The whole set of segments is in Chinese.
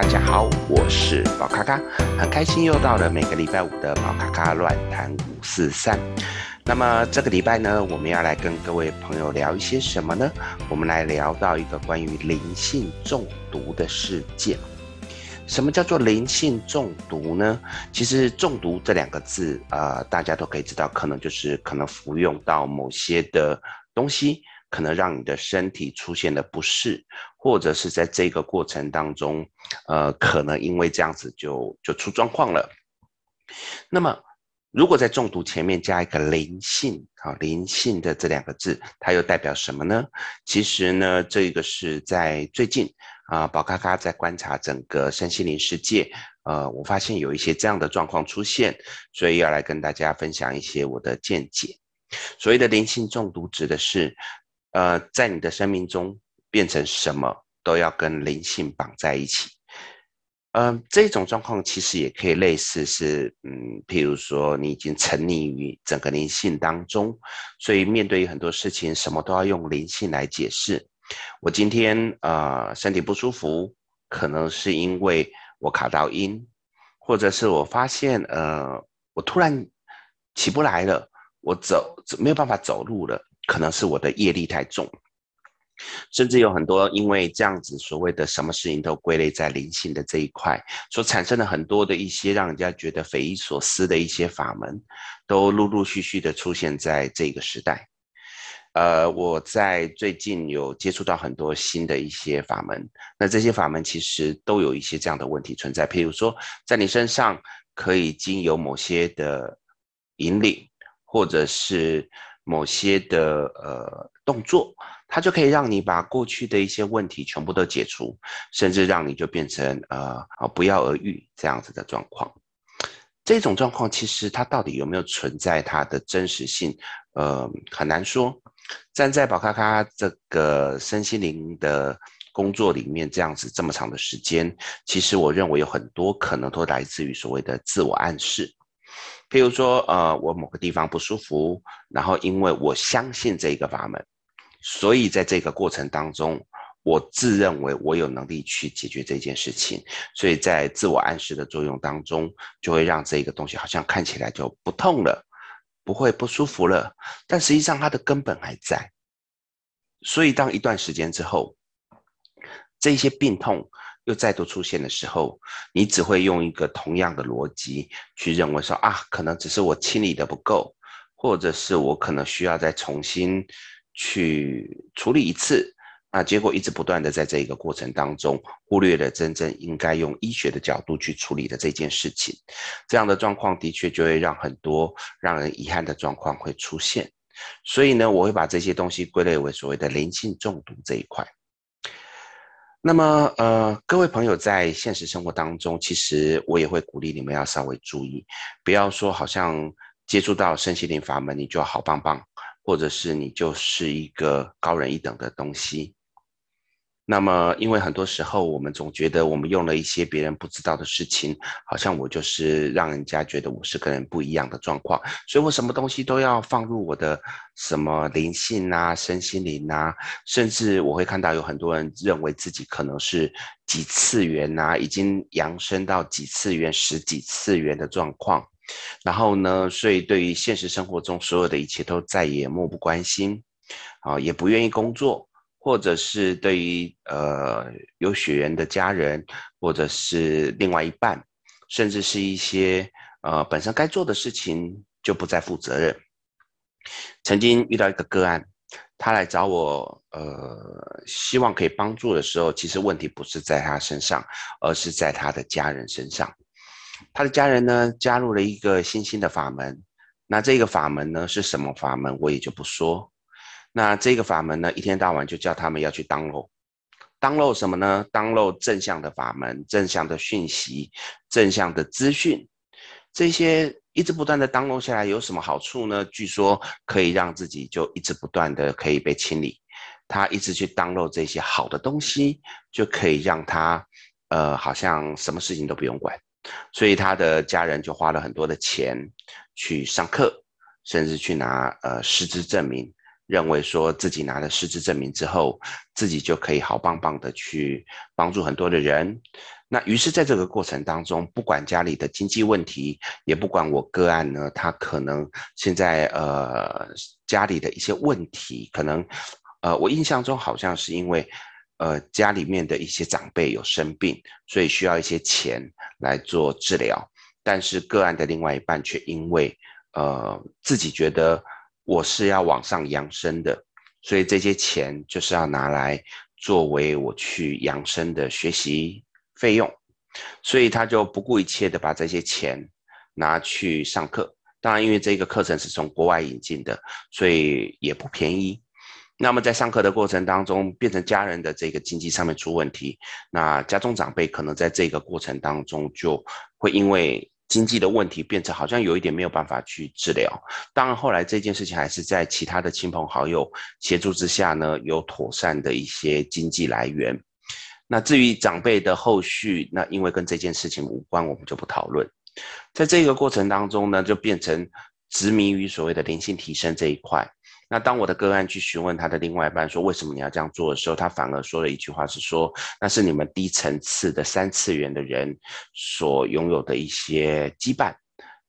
大家好，我是宝咖咖，很开心又到了每个礼拜五的宝咖咖乱谈五四三。那么这个礼拜呢，我们要来跟各位朋友聊一些什么呢？我们来聊到一个关于灵性中毒的事件。什么叫做灵性中毒呢？其实“中毒”这两个字，呃，大家都可以知道，可能就是可能服用到某些的东西。可能让你的身体出现了不适，或者是在这个过程当中，呃，可能因为这样子就就出状况了。那么，如果在中毒前面加一个灵性，啊，灵性的这两个字，它又代表什么呢？其实呢，这个是在最近啊，宝咖咖在观察整个身心灵世界，呃，我发现有一些这样的状况出现，所以要来跟大家分享一些我的见解。所谓的灵性中毒，指的是。呃，在你的生命中变成什么都要跟灵性绑在一起。嗯、这种状况其实也可以类似是，嗯，譬如说你已经沉溺于整个灵性当中，所以面对很多事情，什么都要用灵性来解释。我今天呃身体不舒服，可能是因为我卡到阴，或者是我发现呃我突然起不来了，我走没有办法走路了。可能是我的业力太重，甚至有很多因为这样子所谓的什么事情都归类在灵性的这一块，所产生了很多的一些让人家觉得匪夷所思的一些法门，都陆陆续续的出现在这个时代。呃，我在最近有接触到很多新的一些法门，那这些法门其实都有一些这样的问题存在，譬如说在你身上可以经由某些的引领，或者是。某些的呃动作，它就可以让你把过去的一些问题全部都解除，甚至让你就变成呃不药而愈这样子的状况。这种状况其实它到底有没有存在它的真实性，呃很难说。站在宝咖咖这个身心灵的工作里面，这样子这么长的时间，其实我认为有很多可能都来自于所谓的自我暗示。譬如说，呃，我某个地方不舒服，然后因为我相信这个法门，所以在这个过程当中，我自认为我有能力去解决这件事情，所以在自我暗示的作用当中，就会让这个东西好像看起来就不痛了，不会不舒服了，但实际上它的根本还在。所以当一段时间之后，这些病痛。又再度出现的时候，你只会用一个同样的逻辑去认为说啊，可能只是我清理的不够，或者是我可能需要再重新去处理一次。那结果一直不断的在这个过程当中，忽略了真正应该用医学的角度去处理的这件事情。这样的状况的确就会让很多让人遗憾的状况会出现。所以呢，我会把这些东西归类为所谓的灵性中毒这一块。那么，呃，各位朋友，在现实生活当中，其实我也会鼓励你们要稍微注意，不要说好像接触到身心灵法门，你就好棒棒，或者是你就是一个高人一等的东西。那么，因为很多时候我们总觉得我们用了一些别人不知道的事情，好像我就是让人家觉得我是跟人不一样的状况，所以我什么东西都要放入我的什么灵性啊、身心灵啊，甚至我会看到有很多人认为自己可能是几次元啊，已经扬升到几次元、十几次元的状况，然后呢，所以对于现实生活中所有的一切都再也漠不关心，啊，也不愿意工作。或者是对于呃有血缘的家人，或者是另外一半，甚至是一些呃本身该做的事情就不再负责任。曾经遇到一个个案，他来找我，呃，希望可以帮助的时候，其实问题不是在他身上，而是在他的家人身上。他的家人呢，加入了一个新兴的法门，那这个法门呢是什么法门，我也就不说。那这个法门呢，一天到晚就叫他们要去 download，download 什么呢？download 正向的法门、正向的讯息、正向的资讯，这些一直不断的 download 下来有什么好处呢？据说可以让自己就一直不断的可以被清理。他一直去 download 这些好的东西，就可以让他呃好像什么事情都不用管。所以他的家人就花了很多的钱去上课，甚至去拿呃师资证明。认为说自己拿了失智证明之后，自己就可以好棒棒的去帮助很多的人。那于是在这个过程当中，不管家里的经济问题，也不管我个案呢，他可能现在呃家里的一些问题，可能呃我印象中好像是因为呃家里面的一些长辈有生病，所以需要一些钱来做治疗，但是个案的另外一半却因为呃自己觉得。我是要往上扬升的，所以这些钱就是要拿来作为我去扬升的学习费用，所以他就不顾一切的把这些钱拿去上课。当然，因为这个课程是从国外引进的，所以也不便宜。那么在上课的过程当中，变成家人的这个经济上面出问题，那家中长辈可能在这个过程当中就会因为。经济的问题变成好像有一点没有办法去治疗，当然后来这件事情还是在其他的亲朋好友协助之下呢，有妥善的一些经济来源。那至于长辈的后续，那因为跟这件事情无关，我们就不讨论。在这个过程当中呢，就变成执迷于所谓的灵性提升这一块。那当我的个案去询问他的另外一半说，为什么你要这样做的时候，他反而说了一句话是说，那是你们低层次的三次元的人所拥有的一些羁绊。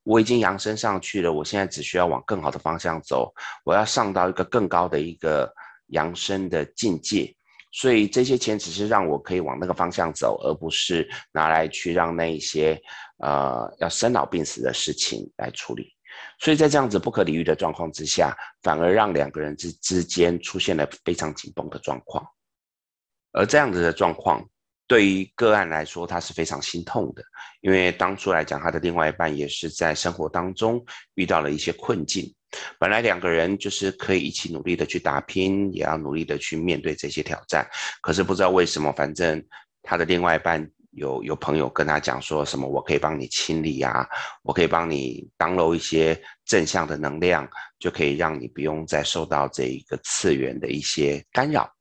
我已经扬升上去了，我现在只需要往更好的方向走，我要上到一个更高的一个扬升的境界。所以这些钱只是让我可以往那个方向走，而不是拿来去让那一些呃要生老病死的事情来处理。所以在这样子不可理喻的状况之下，反而让两个人之之间出现了非常紧绷的状况，而这样子的状况对于个案来说，他是非常心痛的，因为当初来讲，他的另外一半也是在生活当中遇到了一些困境，本来两个人就是可以一起努力的去打拼，也要努力的去面对这些挑战，可是不知道为什么，反正他的另外一半。有有朋友跟他讲说什么，我可以帮你清理啊，我可以帮你 download 一些正向的能量，就可以让你不用再受到这一个次元的一些干扰。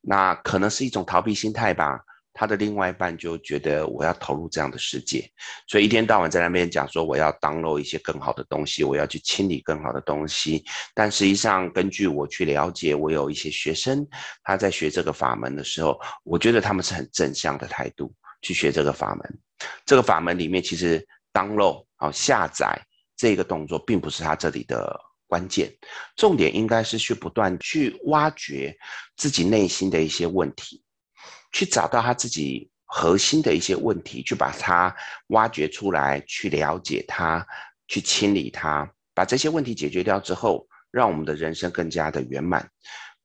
那可能是一种逃避心态吧。他的另外一半就觉得我要投入这样的世界，所以一天到晚在那边讲说我要 download 一些更好的东西，我要去清理更好的东西。但实际上，根据我去了解，我有一些学生他在学这个法门的时候，我觉得他们是很正向的态度去学这个法门。这个法门里面其实 download 啊下载这个动作并不是他这里的关键，重点应该是去不断去挖掘自己内心的一些问题。去找到他自己核心的一些问题，去把它挖掘出来，去了解它，去清理它，把这些问题解决掉之后，让我们的人生更加的圆满。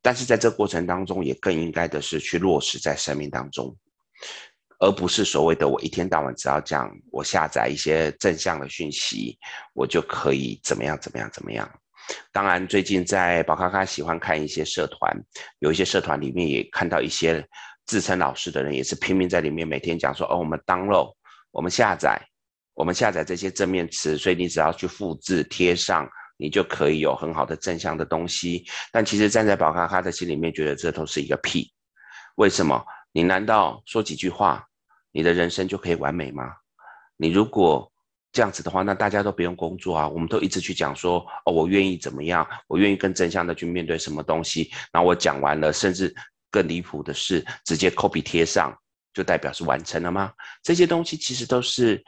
但是在这过程当中，也更应该的是去落实在生命当中，而不是所谓的我一天到晚只要讲我下载一些正向的讯息，我就可以怎么样怎么样怎么样。当然，最近在宝咖咖喜欢看一些社团，有一些社团里面也看到一些。自称老师的人也是拼命在里面每天讲说哦，我们 download，我们下载，我们下载这些正面词，所以你只要去复制贴上，你就可以有很好的正向的东西。但其实站在宝咖咖的心里面，觉得这都是一个屁。为什么？你难道说几句话，你的人生就可以完美吗？你如果这样子的话，那大家都不用工作啊。我们都一直去讲说哦，我愿意怎么样，我愿意更正向的去面对什么东西。然后我讲完了，甚至。更离谱的是，直接 copy 贴上，就代表是完成了吗？这些东西其实都是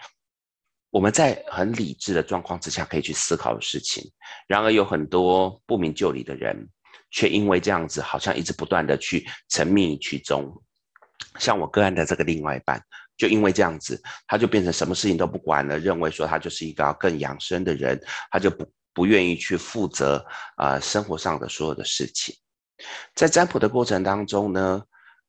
我们在很理智的状况之下可以去思考的事情。然而，有很多不明就里的人，却因为这样子，好像一直不断的去沉迷其中。像我个案的这个另外一半，就因为这样子，他就变成什么事情都不管了，认为说他就是一个更养生的人，他就不不愿意去负责啊、呃、生活上的所有的事情。在占卜的过程当中呢，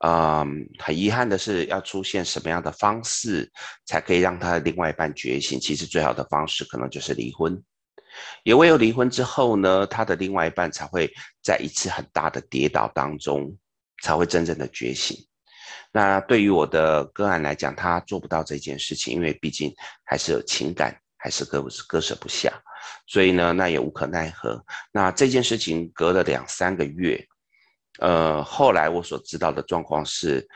嗯，很遗憾的是，要出现什么样的方式才可以让他的另外一半觉醒？其实最好的方式可能就是离婚，也唯有离婚之后呢，他的另外一半才会在一次很大的跌倒当中才会真正的觉醒。那对于我的个案来讲，他做不到这件事情，因为毕竟还是有情感，还是割割舍不下，所以呢，那也无可奈何。那这件事情隔了两三个月。呃，后来我所知道的状况是，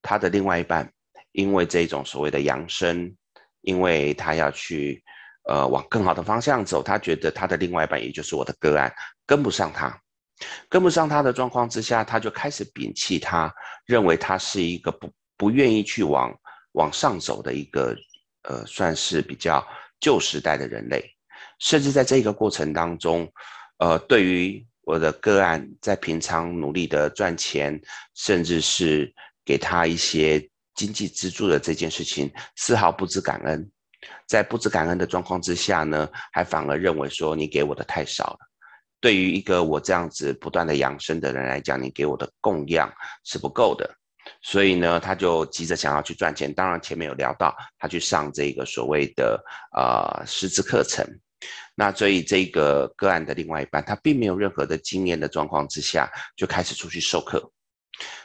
他的另外一半因为这种所谓的扬升，因为他要去呃往更好的方向走，他觉得他的另外一半也就是我的个案跟不上他，跟不上他的状况之下，他就开始摒弃他，认为他是一个不不愿意去往往上走的一个，呃，算是比较旧时代的人类。甚至在这个过程当中，呃，对于我的个案，在平常努力的赚钱，甚至是给他一些经济资助的这件事情，丝毫不知感恩。在不知感恩的状况之下呢，还反而认为说你给我的太少了。对于一个我这样子不断的养生的人来讲，你给我的供养是不够的，所以呢，他就急着想要去赚钱。当然前面有聊到，他去上这个所谓的呃师资课程。那所以这个个案的另外一半，他并没有任何的经验的状况之下，就开始出去授课。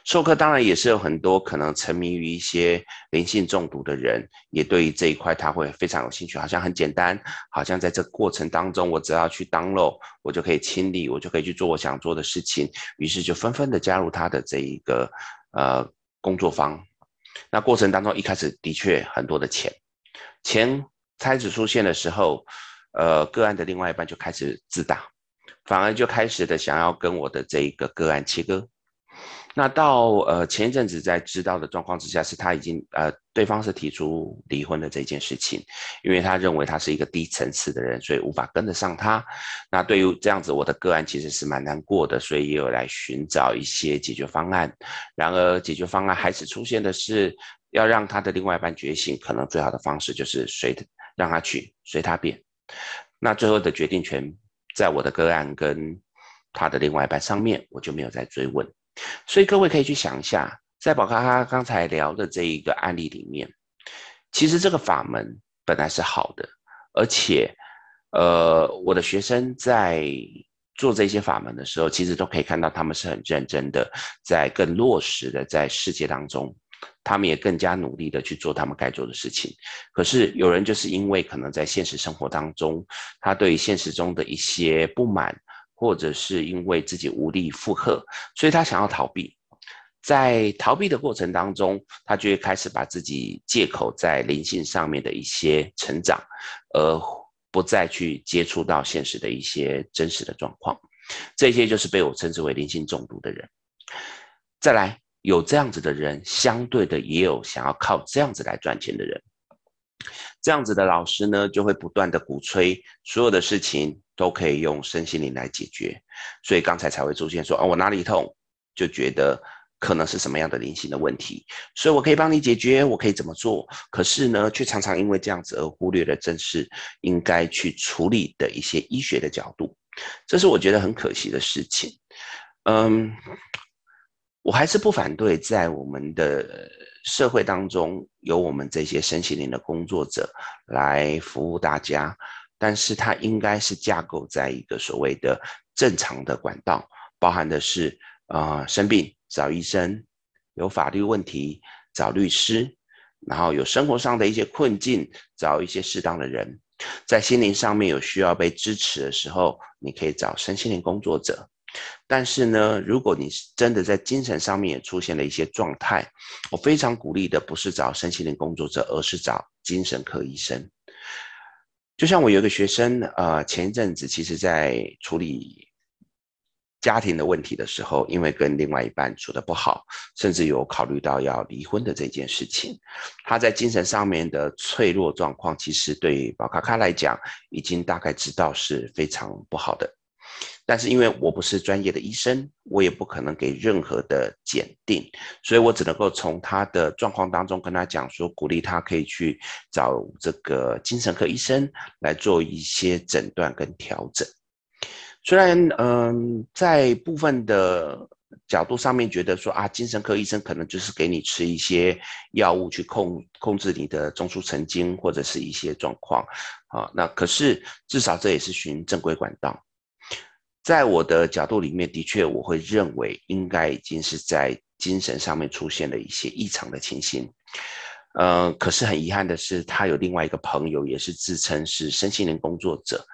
授课当然也是有很多可能沉迷于一些灵性中毒的人，也对于这一块他会非常有兴趣，好像很简单，好像在这过程当中，我只要去 download，我就可以清理，我就可以去做我想做的事情，于是就纷纷的加入他的这一个呃工作坊。那过程当中一开始的确很多的钱，钱开始出现的时候，呃个案的另外一半就开始自大，反而就开始的想要跟我的这一个个案切割。那到呃前一阵子在知道的状况之下，是他已经呃对方是提出离婚的这件事情，因为他认为他是一个低层次的人，所以无法跟得上他。那对于这样子，我的个案其实是蛮难过的，所以也有来寻找一些解决方案。然而解决方案还是出现的是要让他的另外一半觉醒，可能最好的方式就是随让他去随他变。那最后的决定权在我的个案跟他的另外一半上面，我就没有再追问。所以各位可以去想一下，在宝咖咖刚才聊的这一个案例里面，其实这个法门本来是好的，而且，呃，我的学生在做这些法门的时候，其实都可以看到他们是很认真的，在更落实的在世界当中，他们也更加努力的去做他们该做的事情。可是有人就是因为可能在现实生活当中，他对现实中的一些不满。或者是因为自己无力负荷，所以他想要逃避。在逃避的过程当中，他就会开始把自己借口在灵性上面的一些成长，而不再去接触到现实的一些真实的状况。这些就是被我称之为灵性中毒的人。再来，有这样子的人，相对的也有想要靠这样子来赚钱的人。这样子的老师呢，就会不断的鼓吹所有的事情都可以用身心灵来解决，所以刚才才会出现说，啊，我哪里痛，就觉得可能是什么样的灵性的问题，所以我可以帮你解决，我可以怎么做？可是呢，却常常因为这样子而忽略了正是应该去处理的一些医学的角度，这是我觉得很可惜的事情。嗯，我还是不反对在我们的。社会当中有我们这些身心灵的工作者来服务大家，但是它应该是架构在一个所谓的正常的管道，包含的是啊、生病找医生，有法律问题找律师，然后有生活上的一些困境找一些适当的人，在心灵上面有需要被支持的时候，你可以找身心灵工作者。但是呢，如果你是真的在精神上面也出现了一些状态，我非常鼓励的不是找身心灵工作者，而是找精神科医生。就像我有一个学生，呃，前一阵子其实在处理家庭的问题的时候，因为跟另外一半处得不好，甚至有考虑到要离婚的这件事情，他在精神上面的脆弱状况，其实对宝卡卡来讲，已经大概知道是非常不好的。但是因为我不是专业的医生，我也不可能给任何的检定，所以我只能够从他的状况当中跟他讲说，鼓励他可以去找这个精神科医生来做一些诊断跟调整。虽然嗯，在部分的角度上面觉得说啊，精神科医生可能就是给你吃一些药物去控控制你的中枢神经或者是一些状况啊，那可是至少这也是循正规管道。在我的角度里面，的确我会认为应该已经是在精神上面出现了一些异常的情形。呃，可是很遗憾的是，他有另外一个朋友，也是自称是身心灵工作者。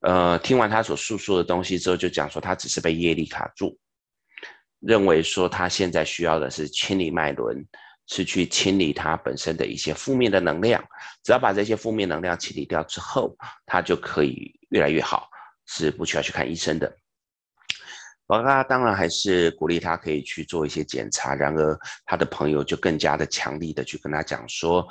呃，听完他所诉说的东西之后，就讲说他只是被业力卡住，认为说他现在需要的是清理脉轮，是去清理他本身的一些负面的能量。只要把这些负面能量清理掉之后，他就可以越来越好。是不需要去看医生的，宝咖当然还是鼓励他可以去做一些检查，然而他的朋友就更加的强力的去跟他讲说，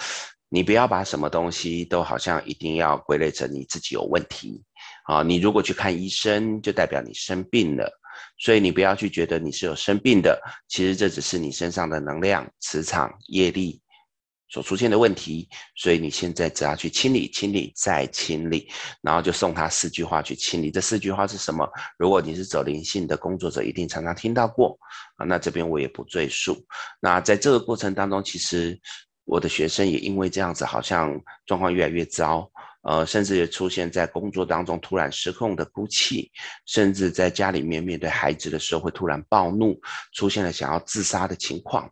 你不要把什么东西都好像一定要归类成你自己有问题啊，你如果去看医生，就代表你生病了，所以你不要去觉得你是有生病的，其实这只是你身上的能量、磁场、业力。所出现的问题，所以你现在只要去清理、清理再清理，然后就送他四句话去清理。这四句话是什么？如果你是走灵性的工作者，一定常常听到过啊。那这边我也不赘述。那在这个过程当中，其实我的学生也因为这样子，好像状况越来越糟，呃，甚至也出现在工作当中突然失控的哭泣，甚至在家里面面对孩子的时候会突然暴怒，出现了想要自杀的情况。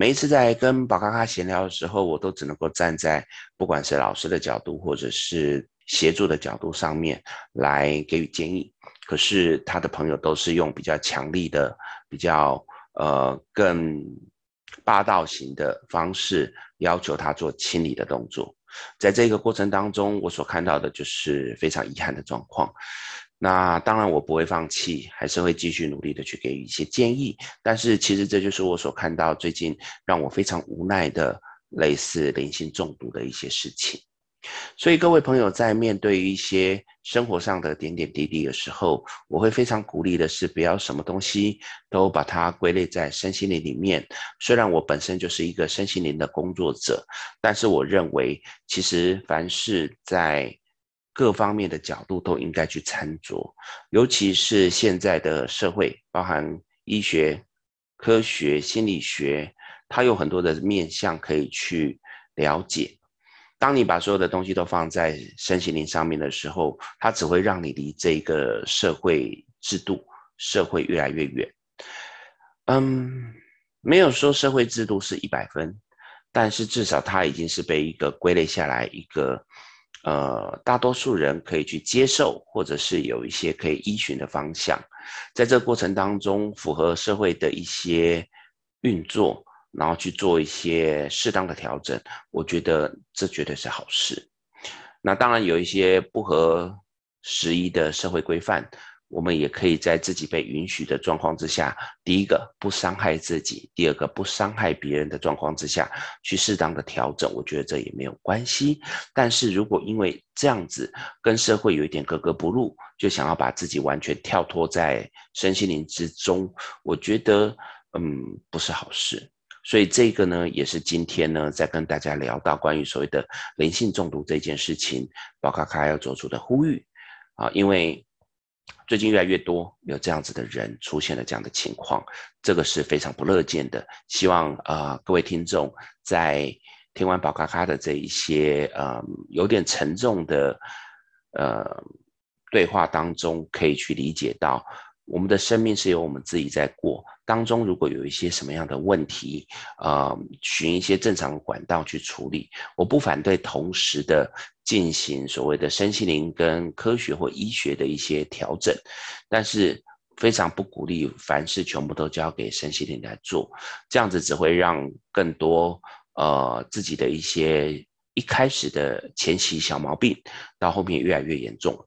每一次在跟宝咖咖闲聊的时候，我都只能够站在不管是老师的角度，或者是协助的角度上面来给予建议。可是他的朋友都是用比较强力的、比较呃更霸道型的方式要求他做清理的动作。在这个过程当中，我所看到的就是非常遗憾的状况。那当然，我不会放弃，还是会继续努力的去给予一些建议。但是，其实这就是我所看到最近让我非常无奈的类似灵性中毒的一些事情。所以，各位朋友在面对一些生活上的点点滴滴的时候，我会非常鼓励的是，不要什么东西都把它归类在身心灵里面。虽然我本身就是一个身心灵的工作者，但是我认为，其实凡是在各方面的角度都应该去参酌，尤其是现在的社会，包含医学、科学、心理学，它有很多的面向可以去了解。当你把所有的东西都放在身心灵上面的时候，它只会让你离这个社会制度、社会越来越远。嗯，没有说社会制度是一百分，但是至少它已经是被一个归类下来一个。呃，大多数人可以去接受，或者是有一些可以依循的方向，在这个过程当中，符合社会的一些运作，然后去做一些适当的调整，我觉得这绝对是好事。那当然有一些不合时宜的社会规范。我们也可以在自己被允许的状况之下，第一个不伤害自己，第二个不伤害别人的状况之下去适当的调整，我觉得这也没有关系。但是如果因为这样子跟社会有一点格格不入，就想要把自己完全跳脱在身心灵之中，我觉得嗯不是好事。所以这个呢，也是今天呢在跟大家聊到关于所谓的灵性中毒这件事情，宝咖咖要做出的呼吁啊，因为。最近越来越多有这样子的人出现了这样的情况，这个是非常不乐见的。希望呃各位听众在听完宝咖咖的这一些呃有点沉重的呃对话当中，可以去理解到。我们的生命是由我们自己在过，当中如果有一些什么样的问题，呃，寻一些正常管道去处理，我不反对同时的进行所谓的身心灵跟科学或医学的一些调整，但是非常不鼓励凡事全部都交给身心灵来做，这样子只会让更多呃自己的一些一开始的前期小毛病，到后面越来越严重。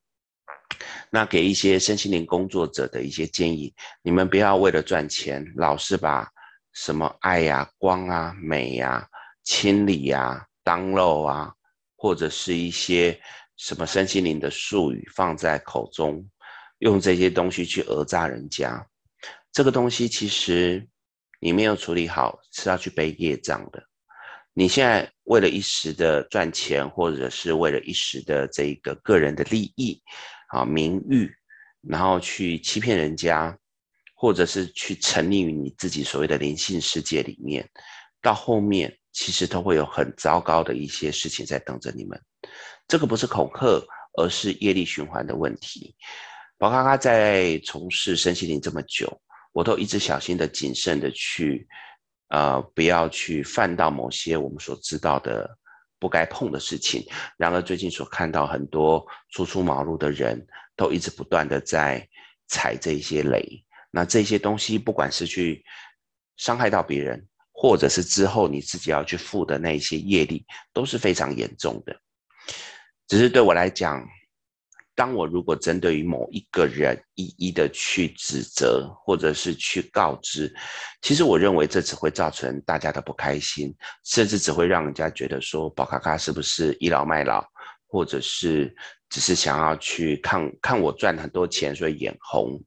那给一些身心灵工作者的一些建议，你们不要为了赚钱，老是把什么爱呀、光啊、美呀、清理呀、download 啊，或者是一些什么身心灵的术语放在口中，用这些东西去讹诈人家。这个东西其实你没有处理好，是要去背业障的。你现在为了一时的赚钱，或者是为了一时的这个个人的利益。啊，名誉，然后去欺骗人家，或者是去沉溺于你自己所谓的灵性世界里面，到后面其实都会有很糟糕的一些事情在等着你们。这个不是恐吓，而是业力循环的问题。宝咖咖在从事身心灵这么久，我都一直小心的、谨慎的去，呃，不要去犯到某些我们所知道的。不该碰的事情。然而，最近所看到很多初出茅庐的人都一直不断的在踩这些雷。那这些东西，不管是去伤害到别人，或者是之后你自己要去负的那一些业力，都是非常严重的。只是对我来讲，当我如果针对于某一个人一一的去指责，或者是去告知，其实我认为这只会造成大家的不开心，甚至只会让人家觉得说宝咖咖是不是倚老卖老，或者是只是想要去看看我赚很多钱，所以眼红。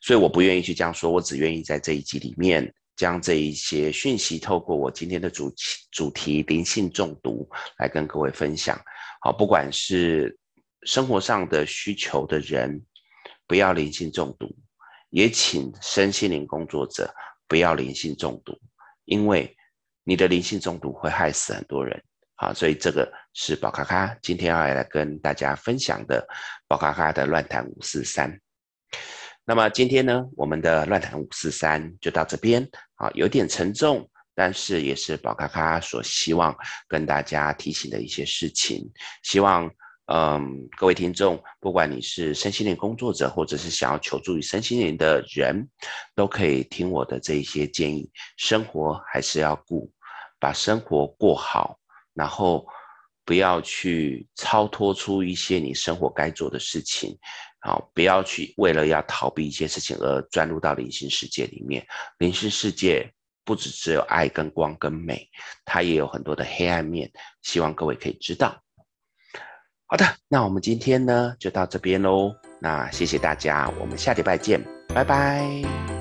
所以我不愿意去这样说，我只愿意在这一集里面将这一些讯息透过我今天的主题主题灵性中毒来跟各位分享。好，不管是。生活上的需求的人，不要灵性中毒，也请身心灵工作者不要灵性中毒，因为你的灵性中毒会害死很多人。好，所以这个是宝咖咖今天要来跟大家分享的宝咖咖的乱谈五四三。那么今天呢，我们的乱谈五四三就到这边。啊，有点沉重，但是也是宝咖咖所希望跟大家提醒的一些事情，希望。嗯，各位听众，不管你是身心灵工作者，或者是想要求助于身心灵的人，都可以听我的这一些建议。生活还是要顾，把生活过好，然后不要去超脱出一些你生活该做的事情。好，不要去为了要逃避一些事情而钻入到灵性世界里面。灵性世界不只只有爱跟光跟美，它也有很多的黑暗面。希望各位可以知道。好的，那我们今天呢就到这边喽。那谢谢大家，我们下礼拜见，拜拜。